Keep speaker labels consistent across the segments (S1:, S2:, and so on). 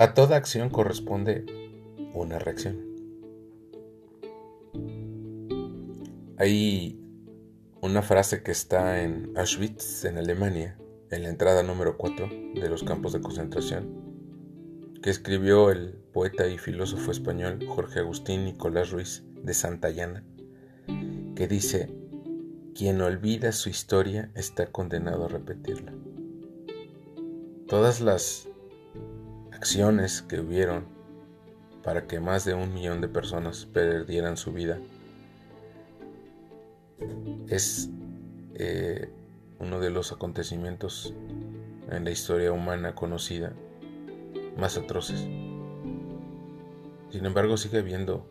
S1: A toda acción corresponde una reacción. Hay una frase que está en Auschwitz, en Alemania, en la entrada número 4 de los campos de concentración, que escribió el poeta y filósofo español Jorge Agustín Nicolás Ruiz de Santayana, que dice, quien olvida su historia está condenado a repetirla. Todas las acciones que hubieron para que más de un millón de personas perdieran su vida es eh, uno de los acontecimientos en la historia humana conocida más atroces. Sin embargo, sigue habiendo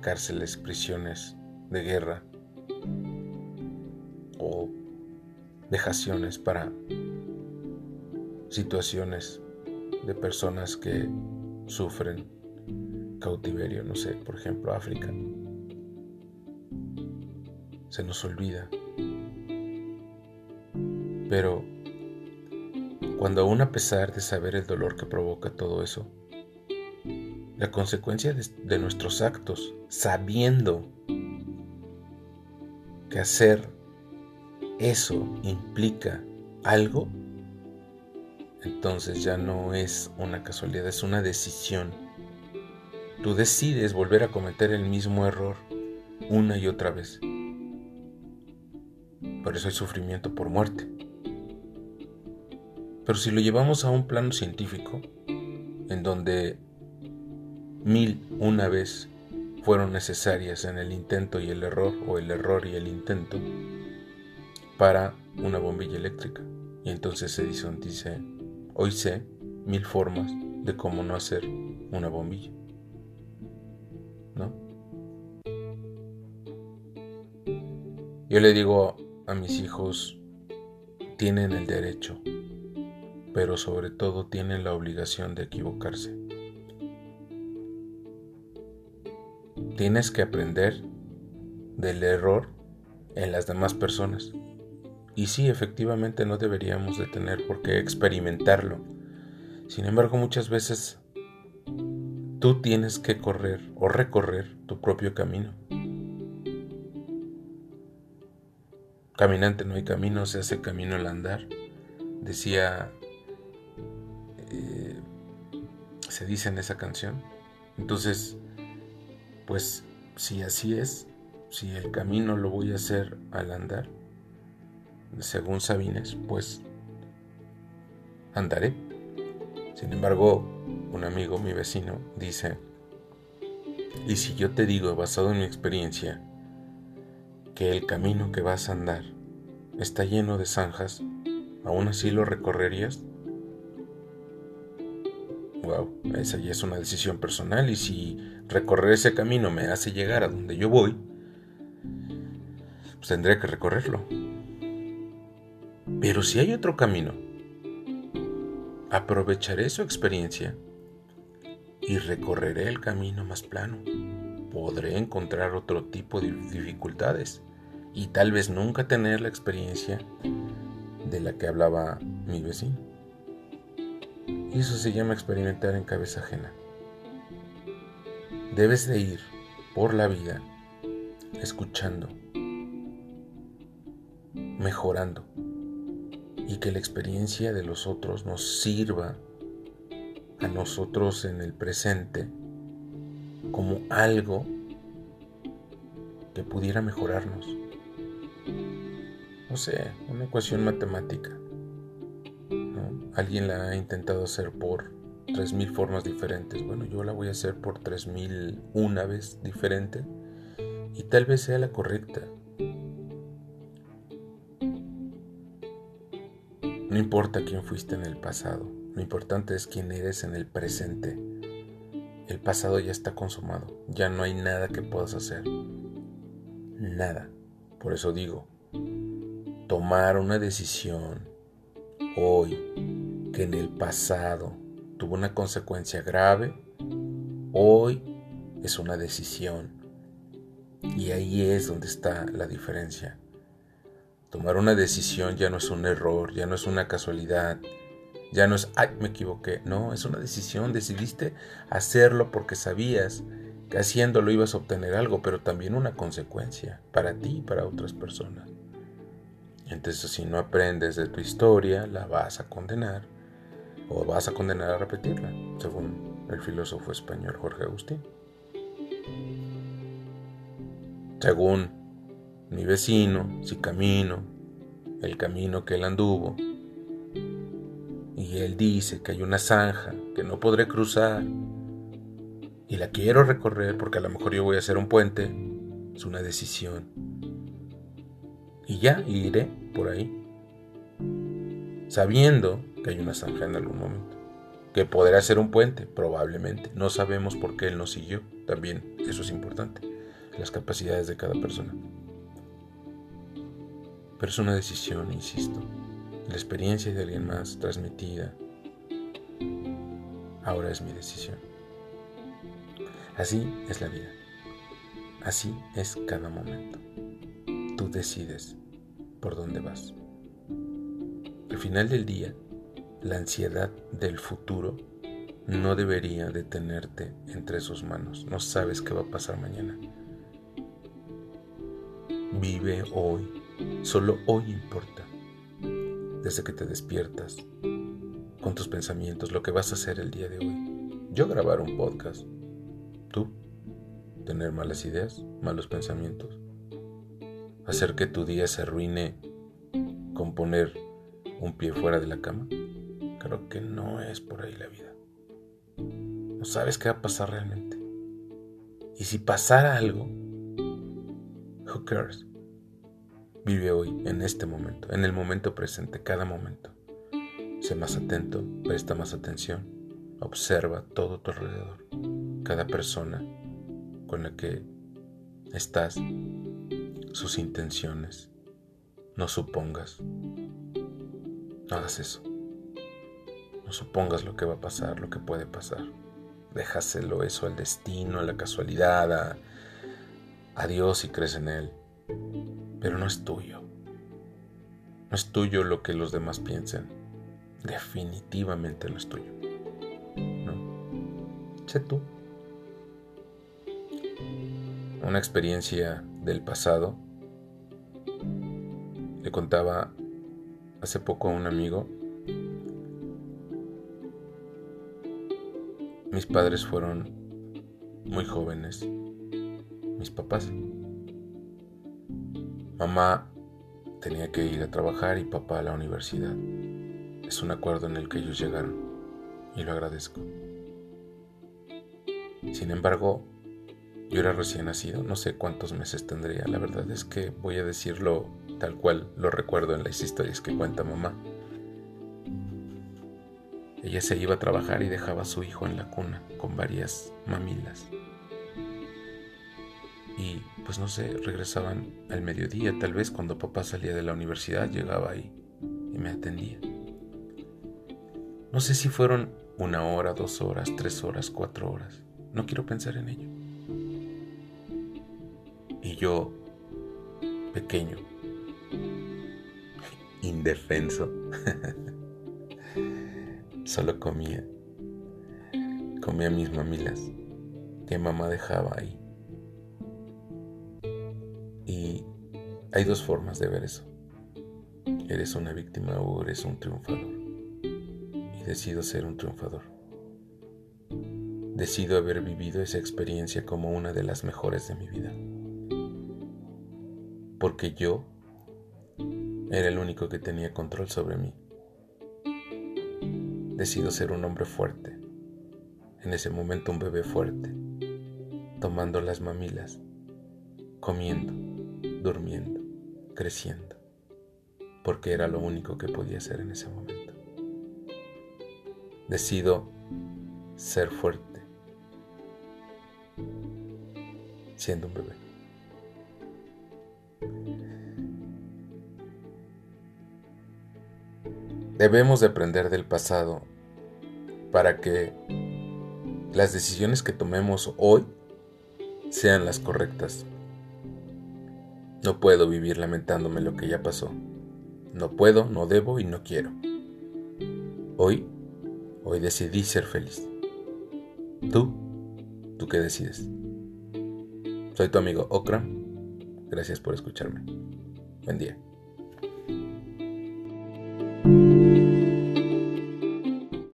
S1: cárceles, prisiones de guerra o dejaciones para situaciones de personas que sufren cautiverio, no sé, por ejemplo, África. Se nos olvida. Pero cuando aún a pesar de saber el dolor que provoca todo eso, la consecuencia de, nuestros actos, sabiendo que hacer eso implica algo, entonces ya no es una casualidad, es una decisión. Tú decides volver a cometer el mismo error una y otra vez. Por eso hay sufrimiento por muerte. Pero si lo llevamos a un plano científico, en donde mil una vez fueron necesarias en el intento y el error, o el error y el intento, para una bombilla eléctrica. Y entonces Edison dice, hoy sé mil formas de cómo no hacer una bombilla. ¿No? Yo le digo a mis hijos, tienen el derecho, pero sobre todo tienen la obligación de equivocarse. Tienes que aprender del error en las demás personas. Y sí, efectivamente no deberíamos de tener por qué experimentarlo. Sin embargo, muchas veces tú tienes que correr o recorrer tu propio camino. Caminante no hay camino, se hace camino al andar. Decía, eh, se dice en esa canción. Entonces, pues si así es, si el camino lo voy a hacer al andar, según Sabines, pues andaré. Sin embargo, un amigo, mi vecino, dice, y si yo te digo, basado en mi experiencia, que el camino que vas a andar está lleno de zanjas, ¿aún así lo recorrerías? wow, esa ya es una decisión personal y si recorrer ese camino me hace llegar a donde yo voy, pues tendré que recorrerlo. Pero si hay otro camino, aprovecharé su experiencia y recorreré el camino más plano. Podré encontrar otro tipo de dificultades y tal vez nunca tener la experiencia de la que hablaba mi vecino. Y eso se llama experimentar en cabeza ajena. Debes de ir por la vida escuchando, mejorando y que la experiencia de los otros nos sirva a nosotros en el presente como algo que pudiera mejorarnos. No sé, una ecuación matemática. Alguien la ha intentado hacer por 3.000 formas diferentes. Bueno, yo la voy a hacer por 3.000 una vez diferente y tal vez sea la correcta. No importa quién fuiste en el pasado, lo importante es quién eres en el presente. El pasado ya está consumado, ya no hay nada que puedas hacer. Nada. Por eso digo, tomar una decisión hoy que en el pasado tuvo una consecuencia grave, hoy es una decisión. Y ahí es donde está la diferencia. Tomar una decisión ya no es un error, ya no es una casualidad, Ya no es, ay, me equivoqué. No, es una decisión. Decidiste hacerlo porque sabías que haciéndolo ibas a obtener algo, pero también una consecuencia para ti y para otras personas. Entonces, si no aprendes de tu historia, la vas a condenar o vas a condenar a repetirla, según el filósofo español Jorge Agustín. Según mi vecino, si camino el camino que él anduvo, y él dice que hay una zanja que no podré cruzar, y la quiero recorrer porque a lo mejor yo voy a hacer un puente, es una decisión. Y ya, iré por ahí, sabiendo que hay una zanja en algún momento, que podrá ser un puente, probablemente. No sabemos por qué él no siguió, también eso es importante, las capacidades de cada persona. Pero es una decisión, insisto. La experiencia de alguien más transmitida ahora es mi decisión. Así es la vida. Así es cada momento. Tú decides por dónde vas. Al final del día, la ansiedad del futuro no debería detenerte entre sus manos. No sabes qué va a pasar mañana. Vive hoy Solo hoy importa, desde que te despiertas, con tus pensamientos, lo que vas a hacer el día de hoy. Yo grabar un podcast, tú tener malas ideas, malos pensamientos, hacer que tu día se arruine con poner un pie fuera de la cama. Creo que no es por ahí la vida. No sabes qué va a pasar realmente. Y si pasara algo, who cares? Vive hoy, en este momento, en el momento presente, cada momento. Sé más atento, presta más atención, observa todo tu alrededor, cada persona con la que estás, sus intenciones. No supongas, no hagas eso. No supongas lo que va a pasar, lo que puede pasar. Déjaselo eso al destino, a la casualidad, a, a Dios y crees en Él pero no es tuyo. No es tuyo lo que los demás piensen. Definitivamente no es tuyo. No. Sé tú. Una experiencia del pasado. Le contaba hace poco a un amigo. Mis padres fueron muy jóvenes. Mis papás. Mamá tenía que ir a trabajar y papá a la universidad. Es un acuerdo en el que ellos llegaron y lo agradezco. Sin embargo, yo era recién nacido, no sé cuántos meses tendría. La verdad es que voy a decirlo tal cual lo recuerdo en las historias que cuenta mamá. Ella se iba a trabajar y dejaba a su hijo en la cuna con varias mamilas y pues no sé, regresaban al mediodía, tal vez cuando papá salía de la universidad llegaba ahí y me atendía. No sé si fueron una hora, dos horas, tres horas, cuatro horas. No quiero pensar en ello. Y yo, pequeño, indefenso, solo comía. Comía mis mamilas que mamá dejaba ahí. Hay dos formas de ver eso. ¿Eres una víctima o eres un triunfador? Y decido ser un triunfador. Decido haber vivido esa experiencia como una de las mejores de mi vida. Porque yo era el único que tenía control sobre mí. Decido ser un hombre fuerte. En ese momento un bebé fuerte. Tomando las mamilas. Comiendo durmiendo, creciendo, porque era lo único que podía hacer en ese momento. Decido ser fuerte, siendo un bebé. Debemos de aprender del pasado para que las decisiones que tomemos hoy sean las correctas no puedo vivir lamentándome lo que ya pasó. No puedo, no debo y no quiero. Hoy, hoy decidí ser feliz. ¿Tú? ¿Tú qué decides? Soy tu amigo Okram. Gracias por escucharme. Buen día.